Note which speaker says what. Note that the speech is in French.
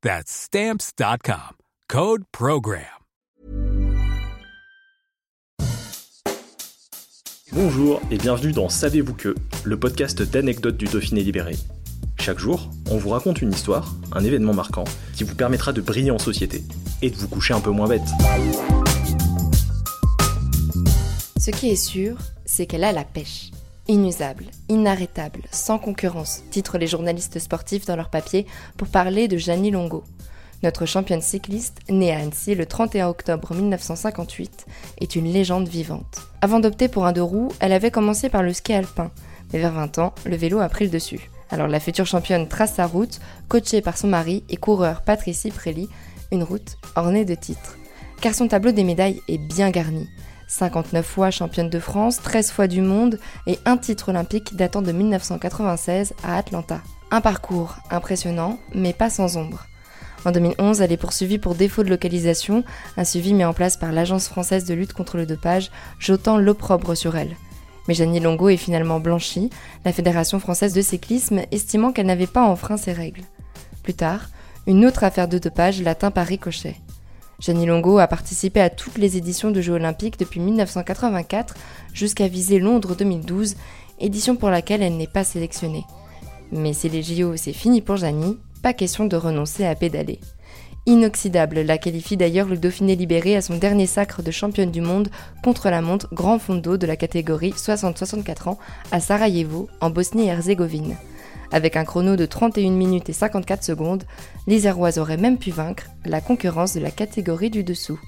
Speaker 1: That's Stamps.com. Code Program.
Speaker 2: Bonjour et bienvenue dans Savez-vous que, le podcast d'anecdotes du Dauphiné libéré. Chaque jour, on vous raconte une histoire, un événement marquant, qui vous permettra de briller en société et de vous coucher un peu moins bête.
Speaker 3: Ce qui est sûr, c'est qu'elle a la pêche. Inusable, inarrêtable, sans concurrence, titrent les journalistes sportifs dans leur papier pour parler de Janie Longo. Notre championne cycliste, née à Annecy le 31 octobre 1958, est une légende vivante. Avant d'opter pour un deux roues, elle avait commencé par le ski alpin, mais vers 20 ans, le vélo a pris le dessus. Alors la future championne trace sa route, coachée par son mari et coureur Patricie Préli, une route ornée de titres. Car son tableau des médailles est bien garni. 59 fois championne de France, 13 fois du monde et un titre olympique datant de 1996 à Atlanta. Un parcours impressionnant, mais pas sans ombre. En 2011, elle est poursuivie pour défaut de localisation, un suivi mis en place par l'Agence française de lutte contre le dopage, jetant l'opprobre sur elle. Mais Janie Longo est finalement blanchie, la Fédération française de cyclisme estimant qu'elle n'avait pas enfreint ses règles. Plus tard, une autre affaire de dopage l'atteint par ricochet. Janie Longo a participé à toutes les éditions de Jeux olympiques depuis 1984 jusqu'à viser Londres 2012, édition pour laquelle elle n'est pas sélectionnée. Mais si les JO c'est fini pour Janie, pas question de renoncer à pédaler. Inoxydable la qualifie d'ailleurs le Dauphiné libéré à son dernier sacre de championne du monde contre la montre grand fondo de la catégorie 60-64 ans à Sarajevo, en Bosnie-Herzégovine. Avec un chrono de 31 minutes et 54 secondes, les auraient même pu vaincre la concurrence de la catégorie du dessous.